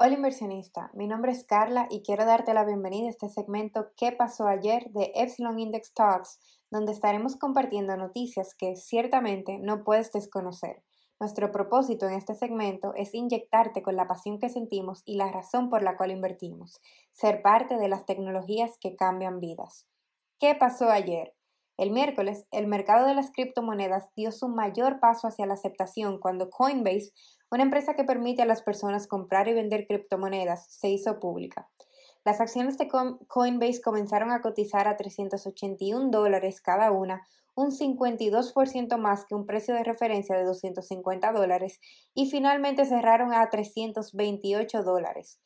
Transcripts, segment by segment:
Hola inversionista, mi nombre es Carla y quiero darte la bienvenida a este segmento ¿Qué pasó ayer? de Epsilon Index Talks, donde estaremos compartiendo noticias que ciertamente no puedes desconocer. Nuestro propósito en este segmento es inyectarte con la pasión que sentimos y la razón por la cual invertimos, ser parte de las tecnologías que cambian vidas. ¿Qué pasó ayer? El miércoles, el mercado de las criptomonedas dio su mayor paso hacia la aceptación cuando Coinbase, una empresa que permite a las personas comprar y vender criptomonedas, se hizo pública. Las acciones de Coinbase comenzaron a cotizar a 381 dólares cada una, un 52% más que un precio de referencia de 250 dólares, y finalmente cerraron a 328 dólares.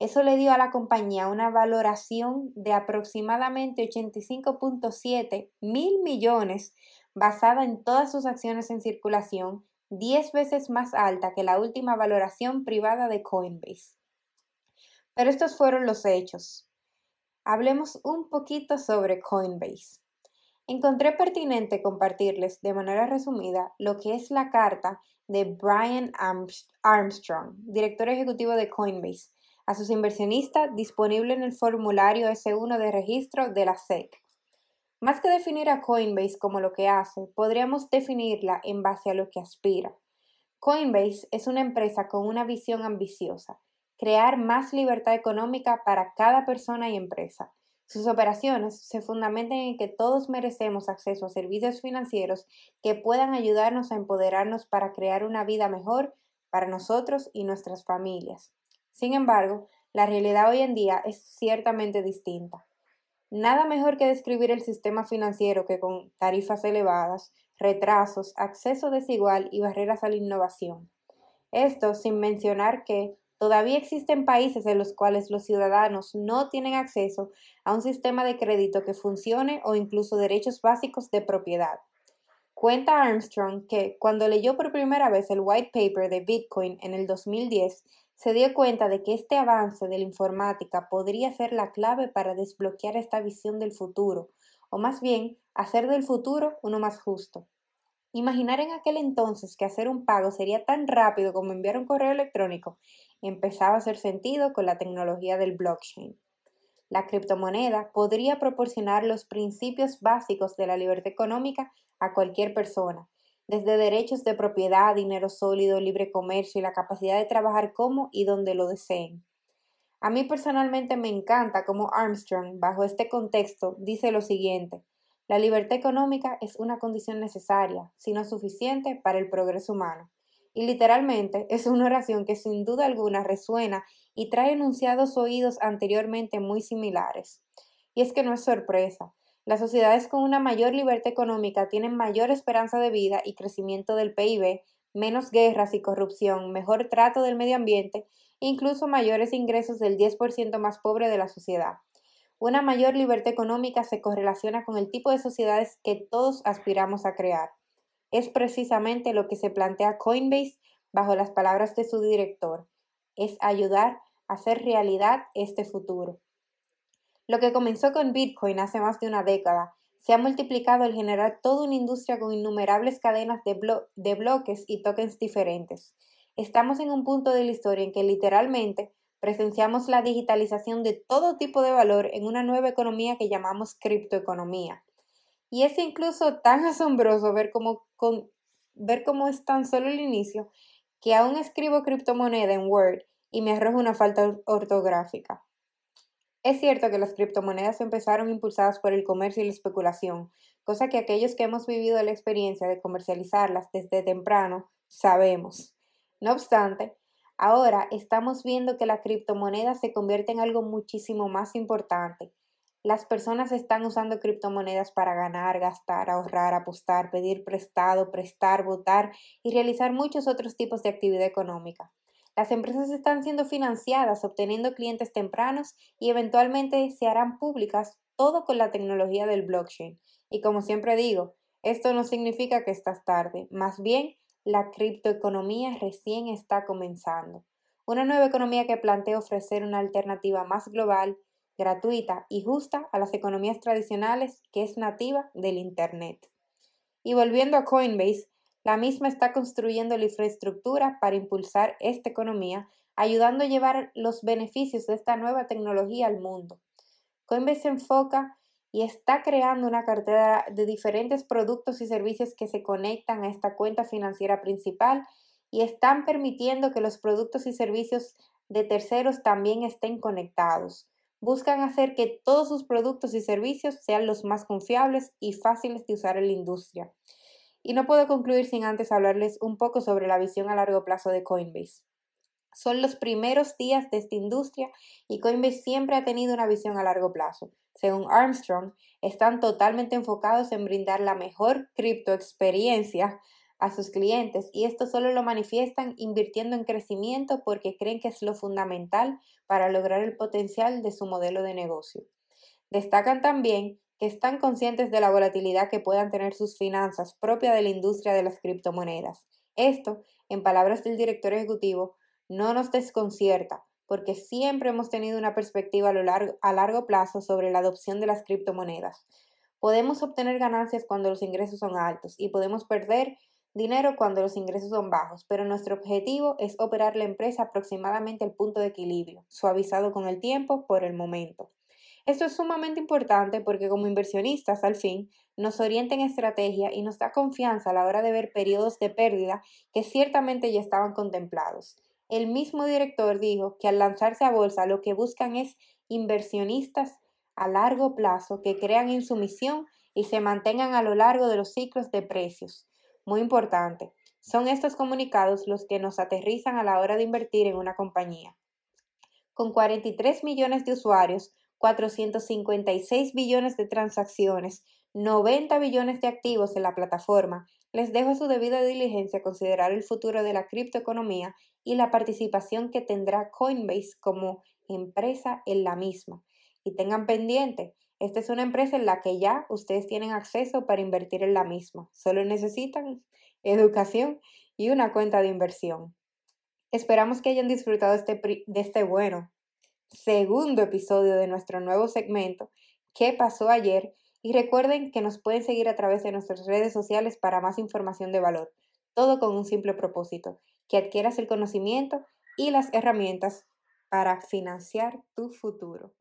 Eso le dio a la compañía una valoración de aproximadamente 85.7 mil millones basada en todas sus acciones en circulación, 10 veces más alta que la última valoración privada de Coinbase. Pero estos fueron los hechos. Hablemos un poquito sobre Coinbase. Encontré pertinente compartirles de manera resumida lo que es la carta de Brian Armstrong, director ejecutivo de Coinbase, a sus inversionistas disponible en el formulario S1 de registro de la SEC. Más que definir a Coinbase como lo que hace, podríamos definirla en base a lo que aspira. Coinbase es una empresa con una visión ambiciosa, crear más libertad económica para cada persona y empresa. Sus operaciones se fundamentan en que todos merecemos acceso a servicios financieros que puedan ayudarnos a empoderarnos para crear una vida mejor para nosotros y nuestras familias. Sin embargo, la realidad hoy en día es ciertamente distinta. Nada mejor que describir el sistema financiero que con tarifas elevadas, retrasos, acceso desigual y barreras a la innovación. Esto sin mencionar que todavía existen países en los cuales los ciudadanos no tienen acceso a un sistema de crédito que funcione o incluso derechos básicos de propiedad. Cuenta Armstrong que cuando leyó por primera vez el white paper de Bitcoin en el 2010, se dio cuenta de que este avance de la informática podría ser la clave para desbloquear esta visión del futuro, o más bien hacer del futuro uno más justo. Imaginar en aquel entonces que hacer un pago sería tan rápido como enviar un correo electrónico empezaba a hacer sentido con la tecnología del blockchain. La criptomoneda podría proporcionar los principios básicos de la libertad económica a cualquier persona, desde derechos de propiedad, dinero sólido, libre comercio y la capacidad de trabajar como y donde lo deseen. A mí personalmente me encanta cómo Armstrong, bajo este contexto, dice lo siguiente. La libertad económica es una condición necesaria, sino suficiente, para el progreso humano. Y literalmente es una oración que sin duda alguna resuena y trae enunciados oídos anteriormente muy similares. Y es que no es sorpresa. Las sociedades con una mayor libertad económica tienen mayor esperanza de vida y crecimiento del PIB, menos guerras y corrupción, mejor trato del medio ambiente incluso mayores ingresos del 10% más pobre de la sociedad. Una mayor libertad económica se correlaciona con el tipo de sociedades que todos aspiramos a crear. Es precisamente lo que se plantea Coinbase bajo las palabras de su director. Es ayudar a hacer realidad este futuro. Lo que comenzó con Bitcoin hace más de una década se ha multiplicado al generar toda una industria con innumerables cadenas de, bloques y tokens diferentes. Estamos en un punto de la historia en que literalmente presenciamos la digitalización de todo tipo de valor en una nueva economía que llamamos criptoeconomía. Y es incluso tan asombroso ver cómo, ver cómo es tan solo el inicio que aún escribo criptomoneda en Word y me arroja una falta ortográfica. Es cierto que las criptomonedas empezaron impulsadas por el comercio y la especulación, cosa que aquellos que hemos vivido la experiencia de comercializarlas desde temprano sabemos. No obstante, ahora estamos viendo que la criptomoneda se convierte en algo muchísimo más importante. Las personas están usando criptomonedas para ganar, gastar, ahorrar, apostar, pedir prestado, prestar, votar y realizar muchos otros tipos de actividad económica. Las empresas están siendo financiadas, obteniendo clientes tempranos y eventualmente se harán públicas, todo con la tecnología del blockchain. Y como siempre digo, esto no significa que estás tarde, más bien la criptoeconomía recién está comenzando. Una nueva economía que plantea ofrecer una alternativa más global, gratuita y justa a las economías tradicionales que es nativa del Internet. Y volviendo a Coinbase, La misma está construyendo la infraestructura para impulsar esta economía, ayudando a llevar los beneficios de esta nueva tecnología al mundo. Coinbase se enfoca y está creando una cartera de diferentes productos y servicios que se conectan a esta cuenta financiera principal y están permitiendo que los productos y servicios de terceros también estén conectados. Buscan hacer que todos sus productos y servicios sean los más confiables y fáciles de usar en la industria. Y no puedo concluir sin antes hablarles un poco sobre la visión a largo plazo de Coinbase. Son los primeros días de esta industria y Coinbase siempre ha tenido una visión a largo plazo. Según Armstrong, están totalmente enfocados en brindar la mejor cripto experiencia a sus clientes y esto solo lo manifiestan invirtiendo en crecimiento porque creen que es lo fundamental para lograr el potencial de su modelo de negocio. Destacan también que están conscientes de la volatilidad que puedan tener sus finanzas propia de la industria de las criptomonedas. Esto, en palabras del director ejecutivo, no nos desconcierta porque siempre hemos tenido una perspectiva a, largo, a largo plazo sobre la adopción de las criptomonedas. Podemos obtener ganancias cuando los ingresos son altos y podemos perder dinero cuando los ingresos son bajos, pero nuestro objetivo es operar la empresa aproximadamente al punto de equilibrio, suavizado con el tiempo por el momento. Esto es sumamente importante porque como inversionistas, al fin, nos orienta en estrategia y nos da confianza a la hora de ver periodos de pérdida que ciertamente ya estaban contemplados. El mismo director dijo que al lanzarse a bolsa lo que buscan es inversionistas a largo plazo que crean en su misión y se mantengan a lo largo de los ciclos de precios. Muy importante, son estos comunicados los que nos aterrizan a la hora de invertir en una compañía. Con 43 millones de usuarios, 456 billones de transacciones, 90 billones de activos en la plataforma, les dejo a su debida diligencia considerar el futuro de la criptoeconomía y la participación que tendrá Coinbase como empresa en la misma. Y tengan pendiente, esta es una empresa en la que ya ustedes tienen acceso para invertir en la misma. Solo necesitan educación y una cuenta de inversión. Esperamos que hayan disfrutado este de este bueno segundo episodio de nuestro nuevo segmento, ¿Qué pasó ayer? Y recuerden que nos pueden seguir a través de nuestras redes sociales para más información de valor, todo con un simple propósito, que adquieras el conocimiento y las herramientas para financiar tu futuro.